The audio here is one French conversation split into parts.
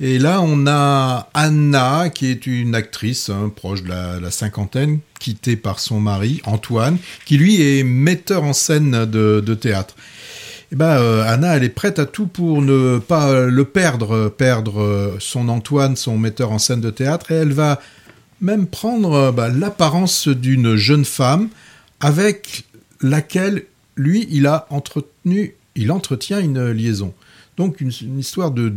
Et là, on a Anna, qui est une actrice hein, proche de la, cinquantaine, quittée par son mari, Antoine, qui lui est metteur en scène de, théâtre. Eh ben, euh, Anna, elle est prête à tout pour ne pas le perdre, perdre son Antoine, son metteur en scène de théâtre, et elle va même prendre bah, l'apparence d'une jeune femme avec laquelle lui, il a entretenu, il entretient une liaison. Donc une, histoire de,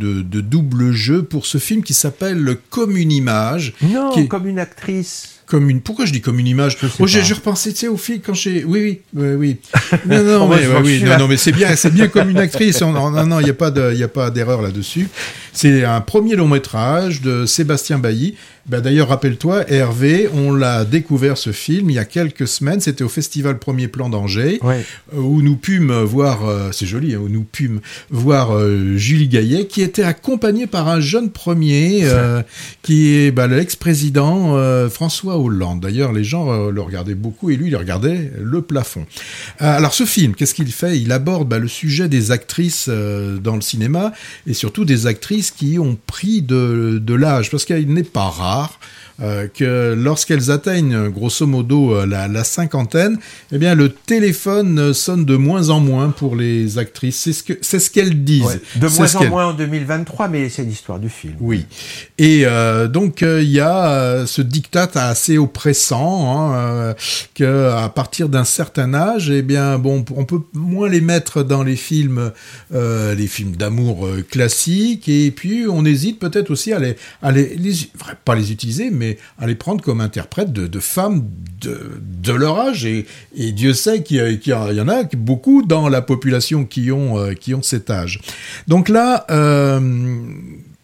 double jeu pour ce film qui s'appelle Comme une image. Non, qui comme une actrice. Comme une, pourquoi je dis comme une image oh, j'ai repensé, tu sais, au film quand j'ai, oui, oui, oui, Non, non, mais, oui, non, mais c'est bien, c'est bien comme une actrice. Non, non, il n'y a pas de, il y a pas d'erreur là-dessus. C'est un premier long métrage de Sébastien Bailly ben D'ailleurs, rappelle-toi, Hervé, on l'a découvert ce film il y a quelques semaines. C'était au Festival Premier Plan d'Angers, euh, où nous pûmes voir, euh, c'est joli, hein, où nous pûmes voir euh, Julie Gaillet, qui était accompagnée par un jeune premier, qui est ben, l'ex-président François D'ailleurs, les gens le regardaient beaucoup et lui, il regardait le plafond. alors, ce film, qu'est-ce qu'il fait? Il aborde ben, le sujet des actrices dans le cinéma et surtout des actrices qui ont pris de, de l'âge, parce qu'il n'est pas rare euh, que lorsqu'elles atteignent grosso modo euh, la, cinquantaine, eh bien le téléphone sonne de moins en moins pour les actrices. C'est ce que c'est ce qu'elles disent. De moins en moins en 2023, mais c'est l'histoire du film. Oui. Et euh, donc il y a ce diktat assez oppressant hein, que à partir d'un certain âge, eh bien bon, on peut moins les mettre dans les films, les films d'amour classiques, et puis on hésite peut-être aussi à les, à les, les pas les utiliser, mais à les prendre comme interprètes de, femmes de, leur âge. Et, Dieu sait qu'il y, en a beaucoup dans la population qui ont, euh, qui ont cet âge. Donc là, euh,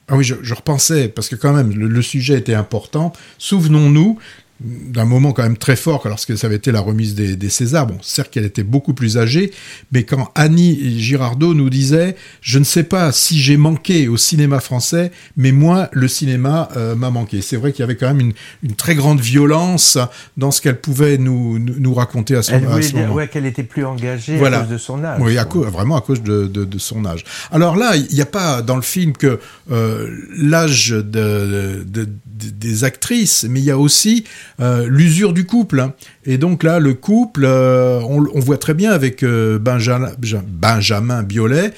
ah oui, je, repensais, parce que quand même, le sujet était important. Souvenons-nous d'un moment quand même très fort lorsque ça avait été la remise des, des Césars. Bon, certes qu'elle était beaucoup plus âgée, mais quand Annie Girardot nous disait « Je ne sais pas si j'ai manqué au cinéma français, mais moi, le cinéma euh, m'a manqué ». C'est vrai qu'il y avait quand même une, une, très grande violence dans ce qu'elle pouvait nous, nous raconter à, son, Elle à ce moment. Ouais, qu'elle était plus engagée à cause de son âge. Oui, vraiment à cause de, de, de, son âge. Alors là, il n'y a pas dans le film que euh, l'âge de, des actrices, mais il y a aussi euh, l'usure du couple. Hein. Et donc là, le couple, euh, on, voit très bien avec euh, Benjamin, Benjamin Biolay,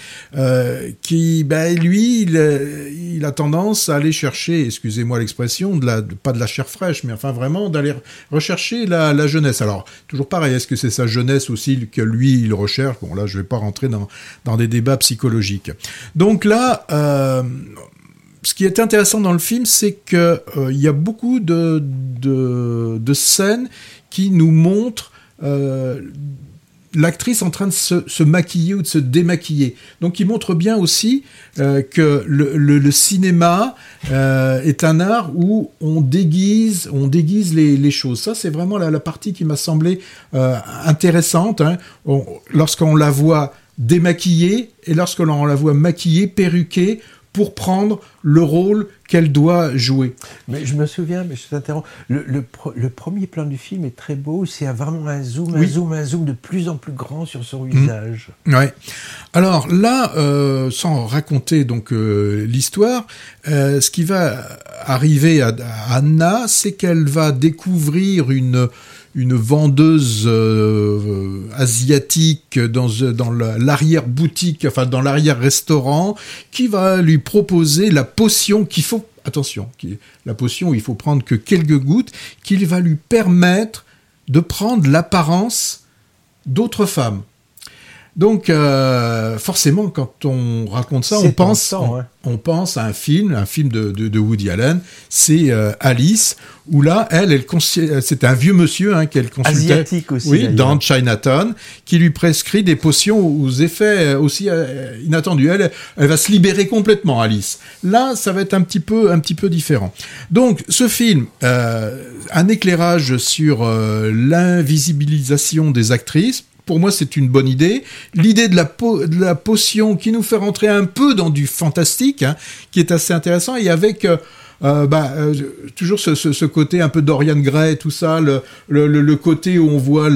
qui, ben, lui, il, a tendance à aller chercher, excusez-moi l'expression, de la, pas de la chair fraîche, mais enfin vraiment d'aller rechercher la, jeunesse. Alors, toujours pareil, est-ce que c'est sa jeunesse aussi que lui, il recherche? Bon, là, je vais pas rentrer dans, dans des débats psychologiques. Donc là, ce qui est intéressant dans le film, c'est qu'il euh, y a beaucoup de, de, scènes qui nous montrent euh, l'actrice en train de se, maquiller ou de se démaquiller. Donc il montre bien aussi euh, que le, cinéma est un art où on déguise, on déguise les, choses. Ça, c'est vraiment la, partie qui m'a semblé intéressante. Hein. Lorsqu'on la voit démaquillée et lorsqu'on la voit maquillée, perruquée, pour prendre le rôle qu'elle doit jouer. Mais je me souviens, mais je t'interromps, le, le, premier plan du film est très beau, c'est vraiment un zoom, un zoom, un zoom de plus en plus grand sur son mmh. visage. Ouais. Alors là, euh, sans raconter donc euh, l'histoire, euh, ce qui va arriver à Anna, c'est qu'elle va découvrir une une vendeuse euh, asiatique dans, dans l'arrière-boutique, enfin dans l'arrière-restaurant, qui va lui proposer la potion qu'il faut, attention, la potion, il faut prendre que quelques gouttes, qui va lui permettre de prendre l'apparence d'autres femmes. Donc, euh, forcément, quand on raconte ça, on pense, on, pense à un film, un film de, Woody Allen, c'est euh, Alice, où là, elle, elle c'est un vieux monsieur hein, qu'elle consultait, Asiatique aussi, oui, dans Chinatown, qui lui prescrit des potions aux effets euh, aussi inattendus. Elle, elle va se libérer complètement, Alice. Là, ça va être un petit peu, un petit peu différent. Donc, ce film, un éclairage sur l'invisibilisation des actrices pour moi, c'est une bonne idée. L'idée de la, potion qui nous fait rentrer un peu dans du fantastique, hein, qui est assez intéressant, et avec... Euh, euh, bah, euh, toujours ce, côté un peu Dorian Gray, tout ça, le, côté où on voit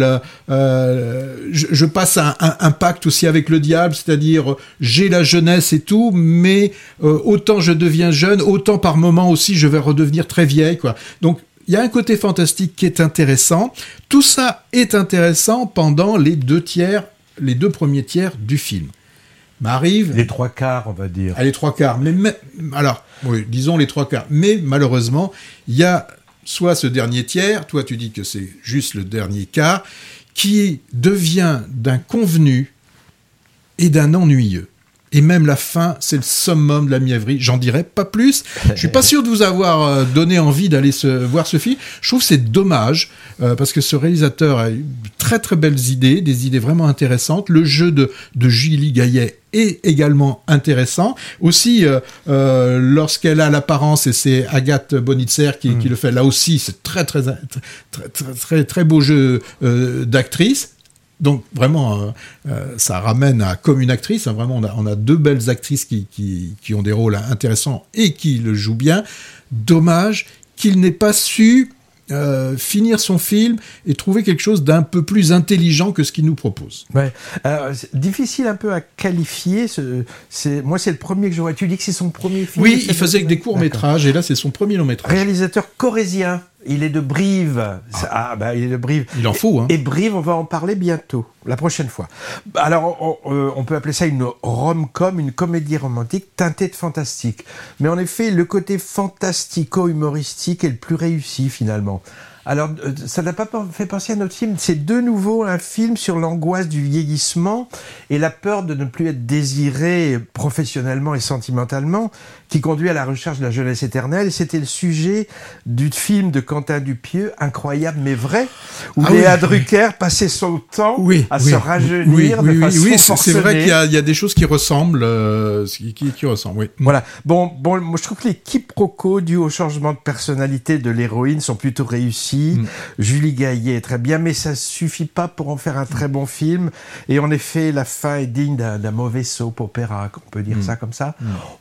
je, passe un, pacte aussi avec le diable, c'est-à-dire j'ai la jeunesse et tout, mais autant je deviens jeune, autant par moment aussi je vais redevenir très vieille, quoi. Donc il y a un côté fantastique qui est intéressant. Tout ça est intéressant pendant les deux tiers, les deux premiers tiers du film m'arrive. Les trois quarts, on va dire. Ah, les trois quarts. Mais, mais, alors, oui, disons les trois quarts. Mais malheureusement, il y a soit ce dernier tiers, toi tu dis que c'est juste le dernier quart, qui devient d'un convenu et d'un ennuyeux. Et même la fin, c'est le summum de la mièvrerie. J'en dirais pas plus. Je suis pas sûr de vous avoir euh, donné envie d'aller voir ce film. Je trouve c'est dommage euh, parce que ce réalisateur a eu très très belles idées, des idées vraiment intéressantes. Le jeu de, de Julie Gaillet est également intéressant. Aussi, euh, euh, lorsqu'elle a l'apparence, et c'est Agathe Bonitzer qui, mm. qui, le fait, là aussi, c'est très très, très, très, très, très beau jeu euh, d'actrice. Donc vraiment, euh, euh, ça ramène à comme une actrice. Hein, vraiment, on a, on a, deux belles actrices qui, qui, qui, ont des rôles intéressants et qui le jouent bien. Dommage qu'il n'ait pas su euh, finir son film et trouver quelque chose d'un peu plus intelligent que ce qu'il nous propose. Ouais. Difficile un peu à qualifier. Ce, moi, c'est le premier que je vois. Tu dis que c'est son premier film. Oui, il faisait que des courts métrages et là, c'est son premier long métrage. Réalisateur corésien. Il est de Brive. Ah. ah, bah, il est de Brive. Il en faut, hein. Et Brive, on va en parler bientôt, la prochaine fois. Alors, on, euh, on peut appeler ça une rom-com, une comédie romantique teintée de fantastique. Mais en effet, le côté fantastico-humoristique est le plus réussi, finalement. Alors, ça n'a pas fait penser à notre film. C'est de nouveau un film sur l'angoisse du vieillissement et la peur de ne plus être désiré professionnellement et sentimentalement qui conduit à la recherche de la jeunesse éternelle. C'était le sujet du film de Quentin Dupieux, incroyable mais vrai, où ah Léa oui, Drucker passait son temps oui, à se rajeunir de façon Oui, c'est vrai qu'il y, y, a des choses qui ressemblent, euh, qui, qui, ressemblent, oui. Voilà. Bon, bon, moi je trouve que les quiproquos dus au changement de personnalité de l'héroïne sont plutôt réussis. Mm. Julie Gaillet est très bien, mais ça suffit pas pour en faire un très bon film. Et en effet, la fin est digne d'un mauvais soap opéra, on peut dire mm. ça comme ça. Mm